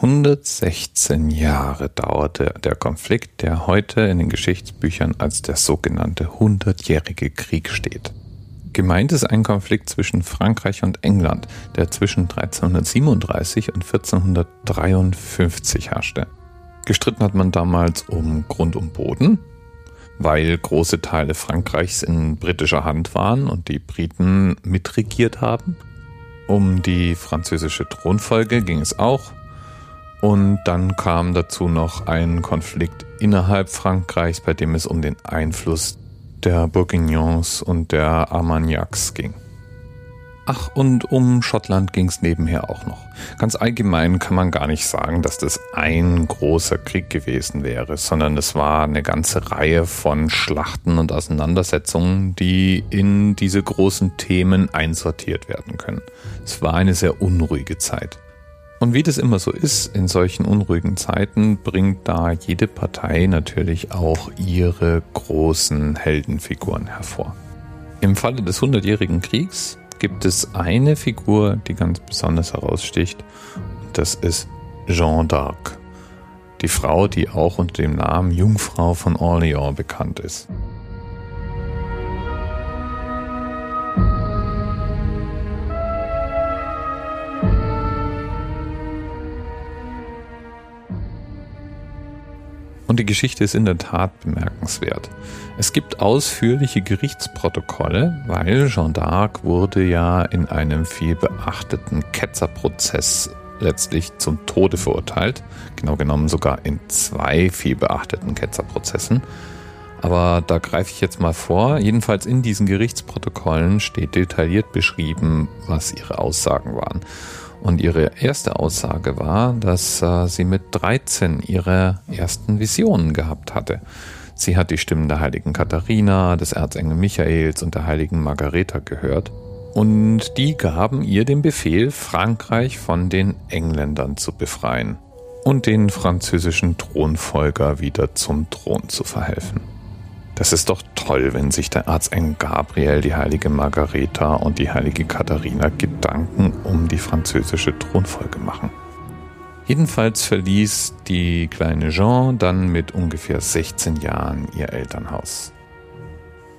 116 Jahre dauerte der Konflikt, der heute in den Geschichtsbüchern als der sogenannte Hundertjährige Krieg steht. Gemeint ist ein Konflikt zwischen Frankreich und England, der zwischen 1337 und 1453 herrschte. Gestritten hat man damals um Grund und Boden, weil große Teile Frankreichs in britischer Hand waren und die Briten mitregiert haben. Um die französische Thronfolge ging es auch und dann kam dazu noch ein Konflikt innerhalb Frankreichs, bei dem es um den Einfluss der Bourguignons und der Armagnacs ging. Ach, und um Schottland ging es nebenher auch noch. Ganz allgemein kann man gar nicht sagen, dass das ein großer Krieg gewesen wäre, sondern es war eine ganze Reihe von Schlachten und Auseinandersetzungen, die in diese großen Themen einsortiert werden können. Es war eine sehr unruhige Zeit. Und wie das immer so ist, in solchen unruhigen Zeiten bringt da jede Partei natürlich auch ihre großen Heldenfiguren hervor. Im Falle des Hundertjährigen Kriegs gibt es eine Figur, die ganz besonders heraussticht. Und das ist Jeanne d'Arc. Die Frau, die auch unter dem Namen Jungfrau von Orléans bekannt ist. Und die Geschichte ist in der Tat bemerkenswert. Es gibt ausführliche Gerichtsprotokolle, weil Jeanne d'Arc wurde ja in einem viel beachteten Ketzerprozess letztlich zum Tode verurteilt. Genau genommen sogar in zwei viel beachteten Ketzerprozessen. Aber da greife ich jetzt mal vor. Jedenfalls in diesen Gerichtsprotokollen steht detailliert beschrieben, was ihre Aussagen waren. Und ihre erste Aussage war, dass äh, sie mit 13 ihre ersten Visionen gehabt hatte. Sie hat die Stimmen der heiligen Katharina, des Erzengel Michaels und der heiligen Margareta gehört. Und die gaben ihr den Befehl, Frankreich von den Engländern zu befreien und den französischen Thronfolger wieder zum Thron zu verhelfen. Das ist doch toll, wenn sich der Erzengel Gabriel, die heilige Margareta und die heilige Katharina Gedanken um die französische Thronfolge machen. Jedenfalls verließ die kleine Jean dann mit ungefähr 16 Jahren ihr Elternhaus.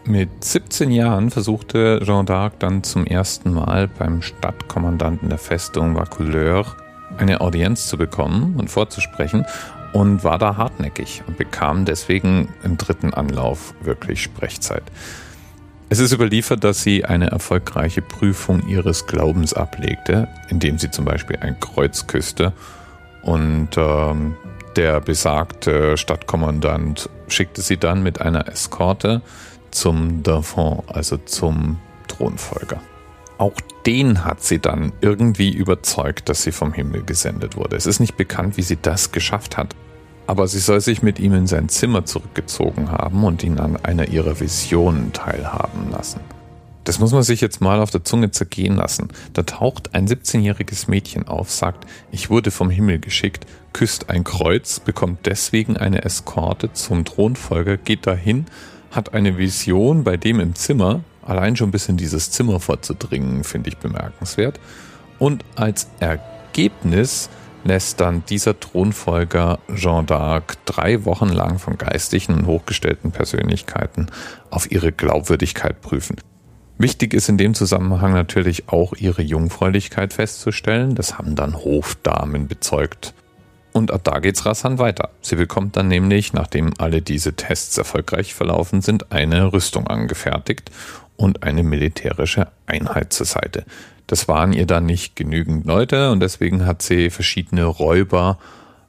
Mit 17 Jahren versuchte Jean d'Arc dann zum ersten Mal beim Stadtkommandanten der Festung Vaucouleurs eine Audienz zu bekommen und vorzusprechen und war da hartnäckig und bekam deswegen im dritten Anlauf wirklich Sprechzeit. Es ist überliefert, dass sie eine erfolgreiche Prüfung ihres Glaubens ablegte, indem sie zum Beispiel ein Kreuz küsste und ähm, der besagte Stadtkommandant schickte sie dann mit einer Eskorte zum Dauphin, also zum Thronfolger. Auch den hat sie dann irgendwie überzeugt, dass sie vom Himmel gesendet wurde. Es ist nicht bekannt, wie sie das geschafft hat. Aber sie soll sich mit ihm in sein Zimmer zurückgezogen haben und ihn an einer ihrer Visionen teilhaben lassen. Das muss man sich jetzt mal auf der Zunge zergehen lassen. Da taucht ein 17-jähriges Mädchen auf, sagt, ich wurde vom Himmel geschickt, küsst ein Kreuz, bekommt deswegen eine Eskorte zum Thronfolger, geht dahin, hat eine Vision bei dem im Zimmer, Allein schon bis in dieses Zimmer vorzudringen, finde ich bemerkenswert. Und als Ergebnis lässt dann dieser Thronfolger Jean d'Arc drei Wochen lang von geistlichen und hochgestellten Persönlichkeiten auf ihre Glaubwürdigkeit prüfen. Wichtig ist in dem Zusammenhang natürlich auch ihre Jungfräulichkeit festzustellen. Das haben dann Hofdamen bezeugt. Und ab da geht's rasant weiter. Sie bekommt dann nämlich, nachdem alle diese Tests erfolgreich verlaufen sind, eine Rüstung angefertigt und eine militärische Einheit zur Seite. Das waren ihr dann nicht genügend Leute und deswegen hat sie verschiedene Räuber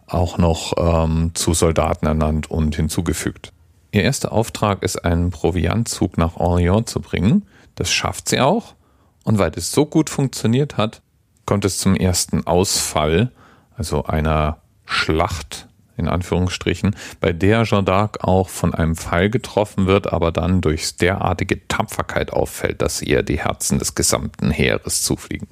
auch noch ähm, zu Soldaten ernannt und hinzugefügt. Ihr erster Auftrag ist, einen Proviantzug nach Orléans zu bringen. Das schafft sie auch. Und weil es so gut funktioniert hat, kommt es zum ersten Ausfall, also einer Schlacht in Anführungsstrichen, bei der Jeanne d'Arc auch von einem Pfeil getroffen wird, aber dann durch derartige Tapferkeit auffällt, dass ihr die Herzen des gesamten Heeres zufliegen.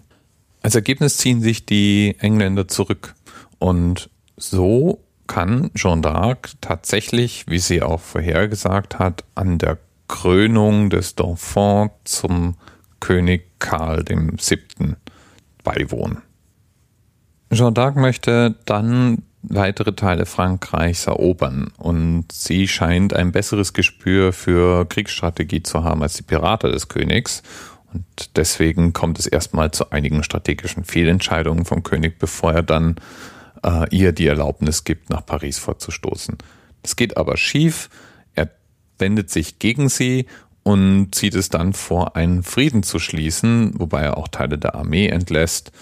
Als Ergebnis ziehen sich die Engländer zurück und so kann Jeanne d'Arc tatsächlich, wie sie auch vorhergesagt hat, an der Krönung des Dauphin zum König Karl VII. beiwohnen. Jeanne d'Arc möchte dann weitere Teile Frankreichs erobern und sie scheint ein besseres Gespür für Kriegsstrategie zu haben als die Piraten des Königs und deswegen kommt es erstmal zu einigen strategischen Fehlentscheidungen vom König, bevor er dann äh, ihr die Erlaubnis gibt, nach Paris vorzustoßen. Das geht aber schief. Er wendet sich gegen sie und zieht es dann vor, einen Frieden zu schließen, wobei er auch Teile der Armee entlässt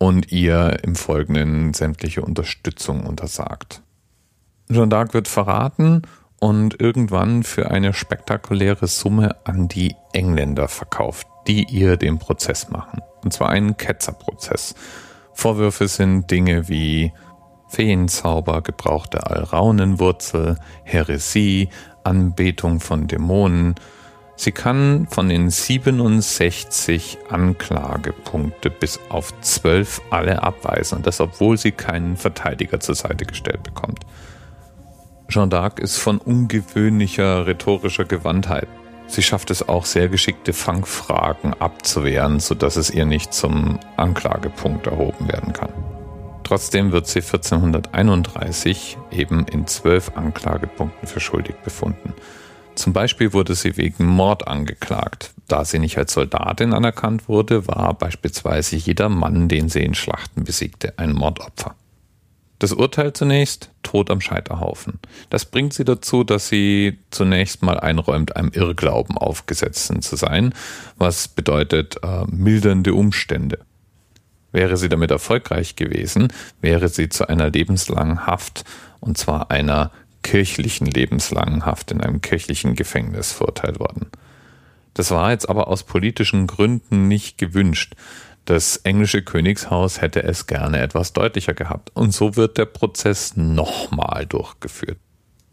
und ihr im Folgenden sämtliche Unterstützung untersagt. Jeanne d'Arc wird verraten und irgendwann für eine spektakuläre Summe an die Engländer verkauft, die ihr den Prozess machen. Und zwar einen Ketzerprozess. Vorwürfe sind Dinge wie Feenzauber, Gebrauch der Alraunenwurzel, Häresie, Anbetung von Dämonen, Sie kann von den 67 Anklagepunkte bis auf 12 alle abweisen und das obwohl sie keinen Verteidiger zur Seite gestellt bekommt. Jeanne d'Arc ist von ungewöhnlicher rhetorischer Gewandtheit. Sie schafft es auch sehr geschickte Fangfragen abzuwehren, sodass es ihr nicht zum Anklagepunkt erhoben werden kann. Trotzdem wird sie 1431 eben in zwölf Anklagepunkten für schuldig befunden. Zum Beispiel wurde sie wegen Mord angeklagt. Da sie nicht als Soldatin anerkannt wurde, war beispielsweise jeder Mann, den sie in Schlachten besiegte, ein Mordopfer. Das Urteil zunächst Tod am Scheiterhaufen. Das bringt sie dazu, dass sie zunächst mal einräumt, einem Irrglauben aufgesetzt zu sein, was bedeutet äh, mildernde Umstände. Wäre sie damit erfolgreich gewesen, wäre sie zu einer lebenslangen Haft, und zwar einer kirchlichen lebenslangen Haft in einem kirchlichen Gefängnis verurteilt worden. Das war jetzt aber aus politischen Gründen nicht gewünscht. Das englische Königshaus hätte es gerne etwas deutlicher gehabt. Und so wird der Prozess nochmal durchgeführt.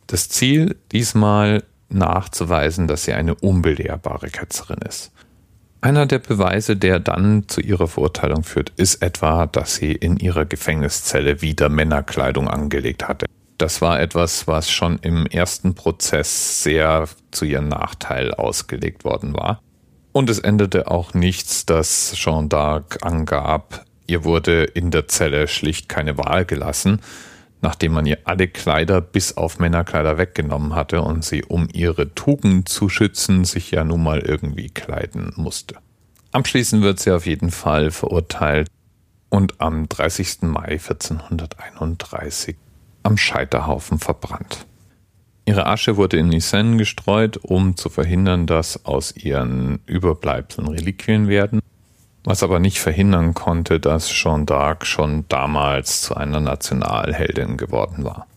Das Ziel diesmal nachzuweisen, dass sie eine unbelehrbare Ketzerin ist. Einer der Beweise, der dann zu ihrer Verurteilung führt, ist etwa, dass sie in ihrer Gefängniszelle wieder Männerkleidung angelegt hatte das war etwas, was schon im ersten Prozess sehr zu ihrem Nachteil ausgelegt worden war. Und es endete auch nichts, dass Jean d'Arc angab, ihr wurde in der Zelle schlicht keine Wahl gelassen, nachdem man ihr alle Kleider bis auf Männerkleider weggenommen hatte und sie, um ihre Tugend zu schützen, sich ja nun mal irgendwie kleiden musste. Abschließend wird sie auf jeden Fall verurteilt und am 30. Mai 1431 am Scheiterhaufen verbrannt. Ihre Asche wurde in Nissen gestreut, um zu verhindern, dass aus ihren Überbleibseln Reliquien werden, was aber nicht verhindern konnte, dass Jeanne d'Arc schon damals zu einer Nationalheldin geworden war.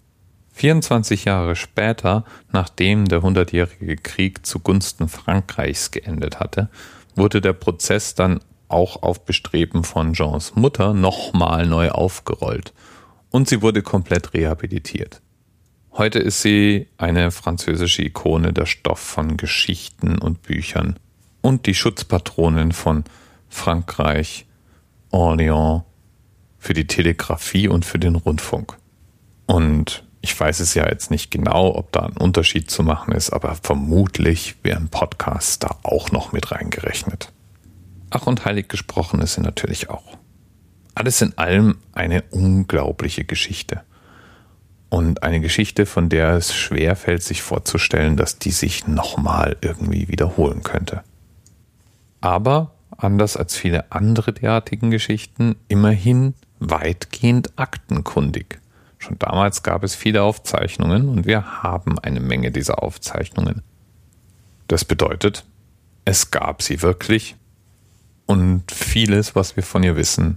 24 Jahre später, nachdem der Hundertjährige Krieg zugunsten Frankreichs geendet hatte, wurde der Prozess dann auch auf Bestreben von Jeans Mutter nochmal neu aufgerollt und sie wurde komplett rehabilitiert. Heute ist sie eine französische Ikone der Stoff von Geschichten und Büchern und die Schutzpatronin von Frankreich, Orléans, für die Telegrafie und für den Rundfunk. Und ich weiß es ja jetzt nicht genau, ob da ein Unterschied zu machen ist, aber vermutlich wären Podcasts da auch noch mit reingerechnet. Ach und heilig gesprochen ist sie natürlich auch alles in allem eine unglaubliche Geschichte. Und eine Geschichte, von der es schwer fällt, sich vorzustellen, dass die sich nochmal irgendwie wiederholen könnte. Aber, anders als viele andere derartigen Geschichten, immerhin weitgehend aktenkundig. Schon damals gab es viele Aufzeichnungen und wir haben eine Menge dieser Aufzeichnungen. Das bedeutet, es gab sie wirklich und vieles, was wir von ihr wissen,